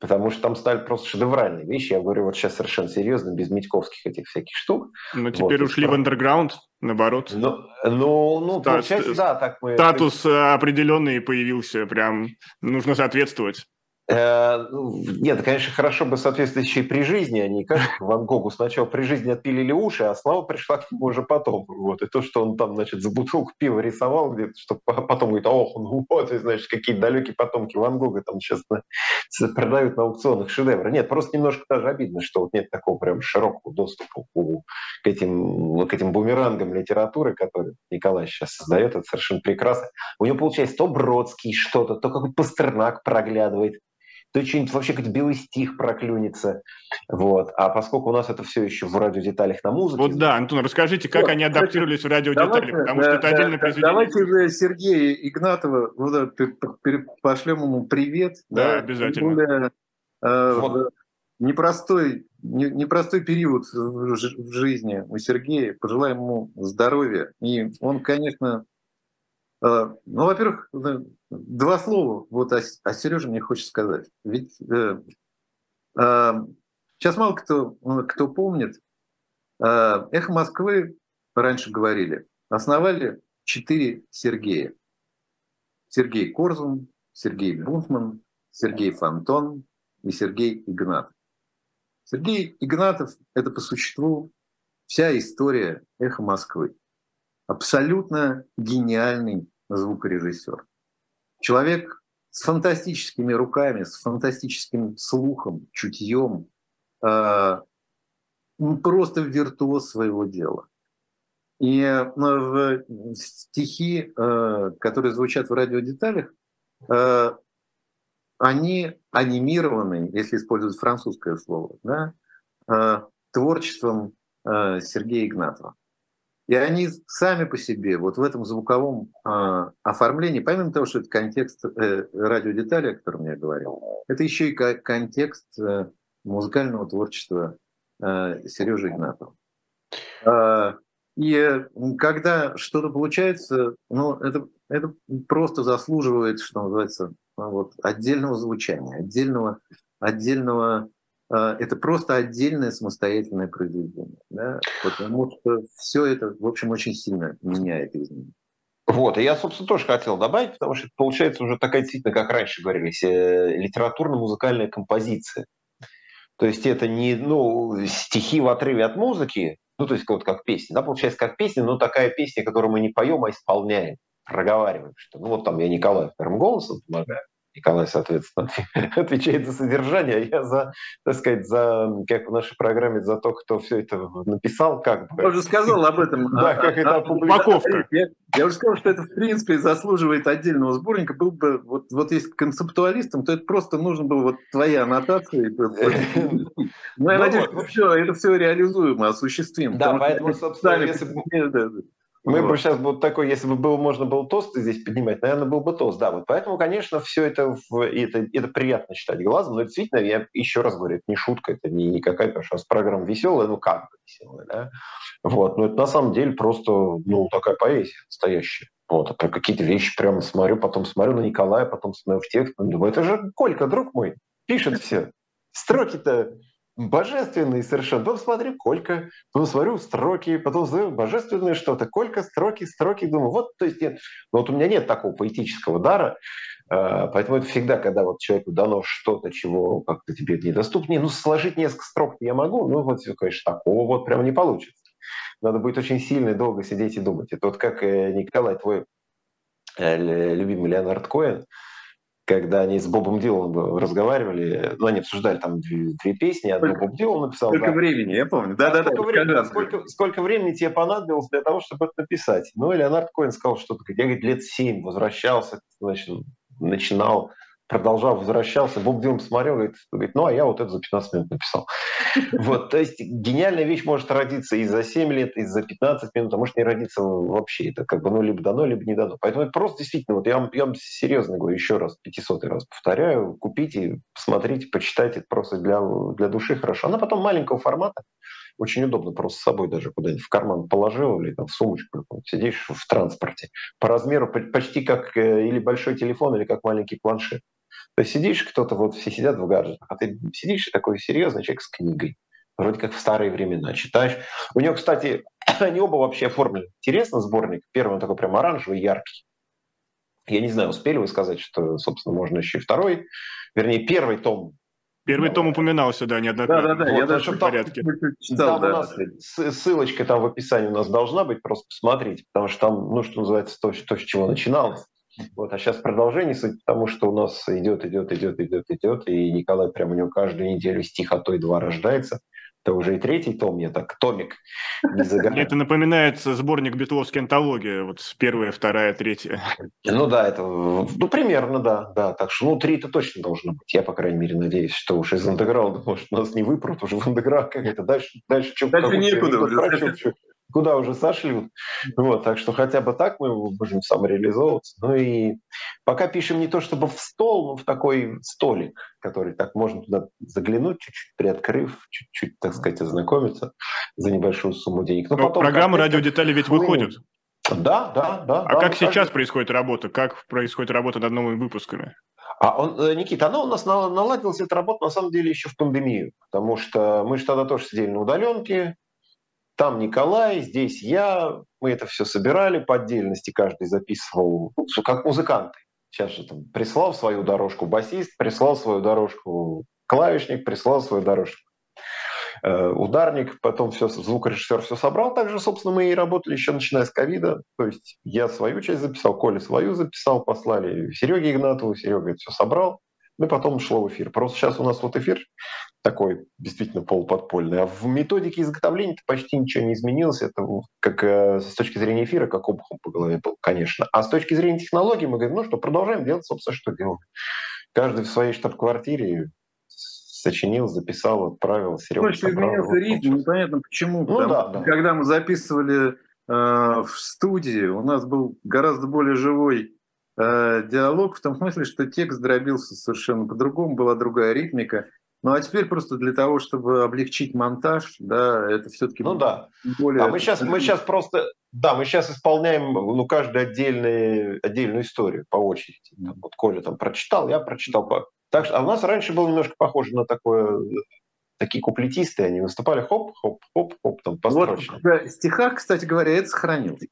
потому что там стали просто шедевральные вещи. Я говорю вот сейчас совершенно серьезно, без Митьковских этих всяких штук. Но теперь вот, ушли в андерграунд, наоборот. Ну, ну, ну Ста- получается, да, так мы... Статус определенный появился, прям нужно соответствовать. Э, нет, конечно, хорошо бы соответствующие при жизни, они как Ван Гогу сначала при жизни отпилили уши, а слава пришла к нему уже потом. Вот. И то, что он там, значит, за бутылку пива рисовал где-то, что потом говорит, ох, ну вот, и, значит, какие далекие потомки Ван Гога там сейчас на, продают на аукционах шедевры. Нет, просто немножко даже обидно, что вот нет такого прям широкого доступа к этим, к этим бумерангам литературы, которые Николай сейчас создает, это совершенно прекрасно. У него получается то Бродский что-то, то какой-то Пастернак проглядывает, то что-нибудь вообще какой-то белый стих проклюнется. Вот. А поскольку у нас это все еще в радиодеталях на музыке... Вот да, Антон, расскажите, как вот, они адаптировались в радиодеталях, потому что это да, отдельное произведение. Давайте уже Сергея Игнатова вот, пошлем ему привет. Да, да обязательно. Более, э, вот. непростой, не, непростой период в, в жизни у Сергея. Пожелаем ему здоровья. И он, конечно, ну, во-первых, Два слова вот о, о Сереже мне хочется сказать. Ведь э, э, сейчас мало кто, ну, кто помнит, э, «Эхо Москвы» раньше говорили, основали четыре Сергея. Сергей Корзун, Сергей Бунтман, Сергей Фонтон и Сергей Игнатов. Сергей Игнатов – это по существу вся история «Эхо Москвы». Абсолютно гениальный звукорежиссер. Человек с фантастическими руками, с фантастическим слухом, чутьем, э, просто виртуоз своего дела. И э, в стихи, э, которые звучат в радиодеталях, они анимированы, если использовать французское слово, да, творчеством Сергея Игнатова. И они сами по себе, вот в этом звуковом э, оформлении, помимо того, что это контекст э, радиодетали, о котором я говорил, это еще и контекст э, музыкального творчества э, Сережи Игнатова. Э, и когда что-то получается, ну, это, это просто заслуживает, что называется, вот, отдельного звучания, отдельного, отдельного а, это просто отдельное самостоятельное произведение, да? потому что все это, в общем, очень сильно меняет изменения. Вот, и я, собственно, тоже хотел добавить, потому что это получается уже такая действительно, как раньше говорили, литературно-музыкальная композиция. То есть это не ну, стихи в отрыве от музыки, ну, то есть вот как песня, да, получается как песня, но такая песня, которую мы не поем, а исполняем, проговариваем, что ну вот там я Николаю первым голосом помогаю, Николай, соответственно, отвечает за содержание, а я за, так сказать, за, как в нашей программе, за то, кто все это написал, как бы. Я уже сказал об этом. Да, как это опубликовка. Я уже сказал, что это, в принципе, заслуживает отдельного сборника. Был бы, вот, вот если концептуалистом, то это просто нужно было вот твои аннотации. Ну, я надеюсь, это все реализуемо, осуществимо. Да, поэтому, собственно, если бы мы вот. бы сейчас вот такой, если бы был, можно было тост здесь поднимать, наверное, был бы тост, да. Вот поэтому, конечно, все это, это, это приятно читать глазом, но действительно, я еще раз говорю, это не шутка, это не, не какая-то сейчас программа веселая, ну как бы веселая, да. Вот, но это на самом деле просто, ну, такая поэзия настоящая. Вот, а какие-то вещи прямо смотрю, потом смотрю на Николая, потом смотрю в текст, думаю, это же Колька, друг мой, пишет все. Строки-то божественные совершенно. Потом смотрю, Колька, потом смотрю строки, потом смотрю божественное что-то, Колька, строки, строки. Думаю, вот, то есть нет. Но вот у меня нет такого поэтического дара, а, поэтому это всегда, когда вот человеку дано что-то, чего как-то тебе недоступно, ну, сложить несколько строк я могу, ну, вот, конечно, такого вот прямо не получится. Надо будет очень сильно и долго сидеть и думать. Это вот как э, Николай, твой э, любимый Леонард Коэн, когда они с Бобом Диланом разговаривали, ну, они обсуждали там две, две песни, одну Боб Дилан написал. Сколько да. времени, я помню. Да, да, да. Сколько, времени, сколько, сколько времени тебе понадобилось для того, чтобы это написать? Ну, и Леонард Коин сказал что-то, я, говорит, лет семь возвращался, значит, начинал продолжал, возвращался, Боб Дилан посмотрел, говорит, говорит, ну, а я вот это за 15 минут написал. Вот, то есть гениальная вещь может родиться и за 7 лет, и за 15 минут, а может не родиться вообще. Это как бы, ну, либо дано, либо не дано. Поэтому это просто действительно, вот я вам, я вам серьезно говорю, еще раз, 500 раз повторяю, купите, посмотрите, почитайте, это просто для, для души хорошо. Она потом маленького формата, очень удобно, просто с собой даже куда-нибудь в карман положил или там, в сумочку, сидишь в транспорте. По размеру почти как э, или большой телефон, или как маленький планшет. То есть сидишь, кто-то вот все сидят в гаджетах, а ты сидишь такой серьезный человек с книгой, вроде как в старые времена читаешь. У него, кстати, они оба вообще оформлены. Интересно сборник. Первый он такой прям оранжевый, яркий. Я не знаю, успели вы сказать, что, собственно, можно еще и второй, вернее, первый том Первый том упоминался, да, неоднократно. Да, да, да, вот, я даже в порядке. Читал, там да. у нас ссылочка там в описании у нас должна быть, просто посмотрите, потому что там, ну, что называется, то, то с чего начиналось. Вот, а сейчас продолжение, суть потому что у нас идет, идет, идет, идет, идет, и Николай прямо у него каждую неделю стих, а то и два рождается. Это уже и третий том, я так, томик не загораю. Это напоминает сборник Бетловской антологии, вот первая, вторая, третья. Ну да, это, ну примерно, да, да. Так что, ну, три это точно должно быть. Я, по крайней мере, надеюсь, что уж из андеграунда, может, нас не выпрут уже в андеграунд как-то дальше, дальше, чем дальше некуда куда уже сошлют. Вот, так что хотя бы так мы можем самореализовываться. Ну и пока пишем не то чтобы в стол, но в такой столик, который так можно туда заглянуть, чуть-чуть приоткрыв, чуть-чуть, так сказать, ознакомиться за небольшую сумму денег. Но, но потом, программы радиодетали ведь выходят. Да, да, да. А да, как сейчас каждый... происходит работа? Как происходит работа над новыми выпусками? А он, э, Никита, она у нас наладилась, эта работа, на самом деле, еще в пандемию. Потому что мы же тогда тоже сидели на удаленке, там Николай, здесь я, мы это все собирали по отдельности, каждый записывал, ну, как музыканты. Сейчас же там прислал свою дорожку басист, прислал свою дорожку клавишник, прислал свою дорожку э, ударник, потом все, звукорежиссер все собрал. Также, собственно, мы и работали еще начиная с ковида. То есть я свою часть записал, Коля свою записал, послали Сереге Игнатову, Серега это все собрал. Ну и потом шло в эфир. Просто сейчас у нас вот эфир такой действительно полуподпольный. А в методике изготовления почти ничего не изменилось. Это как э, с точки зрения эфира, как обухом по голове был, конечно. А с точки зрения технологий мы говорим, ну что, продолжаем делать, собственно, что делаем. Каждый в своей штаб-квартире сочинил, записал, отправил. Серега Точно изменился ритм, непонятно почему. Ну, да, да. Когда мы записывали э, в студии, у нас был гораздо более живой Э, диалог в том смысле, что текст дробился совершенно по-другому, была другая ритмика. Ну а теперь просто для того, чтобы облегчить монтаж, да, это все-таки ну да. более. А мы сейчас мы сейчас просто да, мы сейчас исполняем ну каждую отдельную отдельную историю по очереди. Вот Коля там прочитал, я прочитал. Так что, а у нас раньше было немножко похоже на такое такие куплетисты, они выступали хоп, хоп, хоп, хоп, там построчно. Вот, в стихах, кстати говоря, это сохранилось.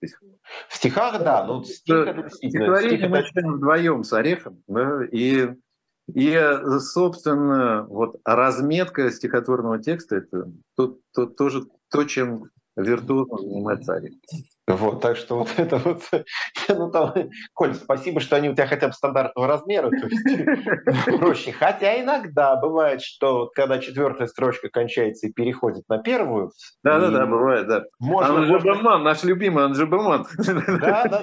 В стихах, да, но стих это Стихотворение мы читаем вдвоем с Орехом, да, и, и, собственно, вот разметка стихотворного текста – это то, то, тоже то, чем виртуозно занимается Орех. Вот, так что вот это вот, ну там, Коль, спасибо, что они у тебя хотя бы стандартного размера, то есть проще. Хотя иногда бывает, что когда четвертая строчка кончается и переходит на первую. Да-да-да, бывает, да. Можно, Анжеберман, наш любимый Анжеберман. Да-да-да.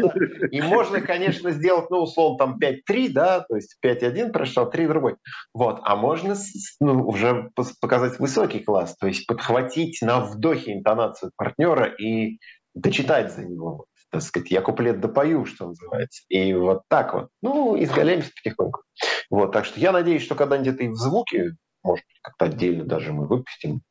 И можно, конечно, сделать, ну, условно, там 5-3, да, то есть 5-1 прочитал, 3 другой. Вот, а можно ну, уже показать высокий класс, то есть подхватить на вдохе интонацию партнера и дочитать за него. Так сказать, я куплет допою, что называется. И вот так вот. Ну, изгаляемся потихоньку. Вот, так что я надеюсь, что когда-нибудь это и в звуке, может быть, как-то отдельно даже мы выпустим.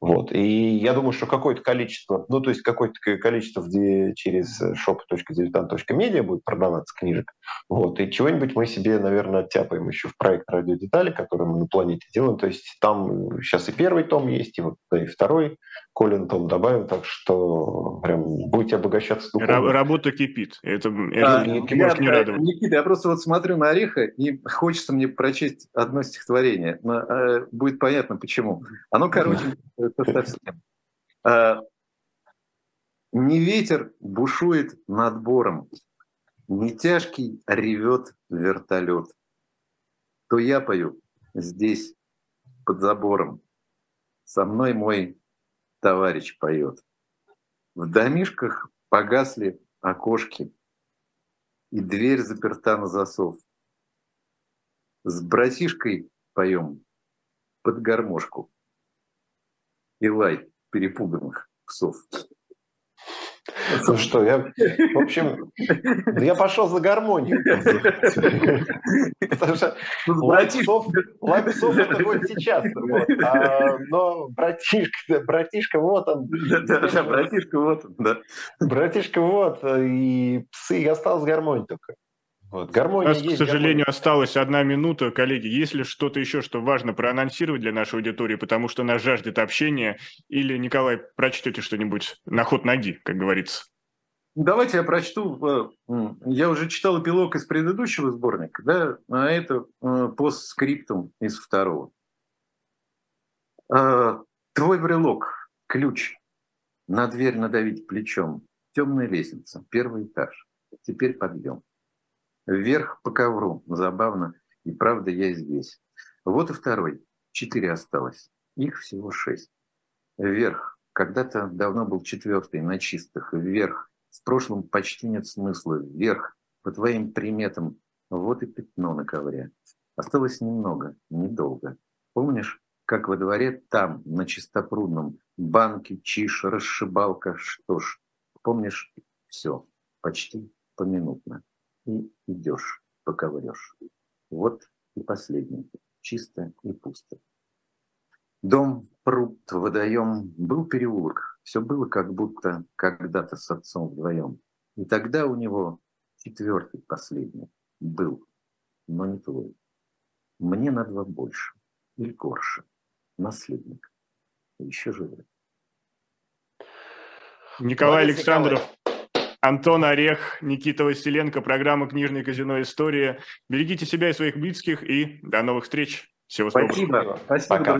Вот. И я думаю, что какое-то количество, ну, то есть какое-то количество где через shop.diletant.media будет продаваться книжек. Вот. И чего-нибудь мы себе, наверное, оттяпаем еще в проект радиодетали, который мы на планете делаем. То есть там сейчас и первый том есть, и вот и второй Колин том добавим, так что прям будете обогащаться духовно. Работа кипит. Это, это а, не, я, не радовать. Никита, я просто вот смотрю на Ореха, и хочется мне прочесть одно стихотворение. Но, э, будет понятно, почему. Оно, короче, совсем. А, не ветер бушует над бором, не тяжкий ревет вертолет. То я пою здесь, под забором. Со мной мой товарищ поет. В домишках погасли окошки, и дверь заперта на засов. С братишкой поем под гармошку и лай перепуганных псов. Ну что, я, в общем, я пошел за гармонию. Потому что лайпсов, лайпсов это будет сейчас. Вот. А, но братишка, братишка вот он. Да, братишка вот он, да. Братишка вот, и псы, осталось гармония только. Вот. Гармония У нас, есть, к сожалению, гармония. осталась одна минута. Коллеги, есть ли что-то еще, что важно проанонсировать для нашей аудитории, потому что нас жаждет общения? Или, Николай, прочтете что-нибудь на ход ноги, как говорится? Давайте я прочту. Э, я уже читал эпилог из предыдущего сборника, да, а это э, постскриптум из второго. Э, Твой брелок, ключ. На дверь надавить плечом. Темная лестница, первый этаж. Теперь подъем. Вверх по ковру. Забавно. И правда я здесь. Вот и второй. Четыре осталось. Их всего шесть. Вверх. Когда-то давно был четвертый на чистых. Вверх. В прошлом почти нет смысла. Вверх. По твоим приметам. Вот и пятно на ковре. Осталось немного, недолго. Помнишь, как во дворе там, на чистопрудном, банки, чиш, расшибалка, что ж, помнишь, все, почти поминутно. И идешь, поковырешь. Вот и последний, чисто и пусто. Дом, пруд, водоем, был переулок. Все было как будто когда-то с отцом вдвоем. И тогда у него четвертый, последний, был, но не твой. Мне на два больше. Или горше. Наследник. Еще живой. Николай Александров, Николай. Антон Орех, Никита Василенко, программа «Книжный казино. История». Берегите себя и своих близких, и до новых встреч. Всего Спасибо. доброго. Спасибо. Пока.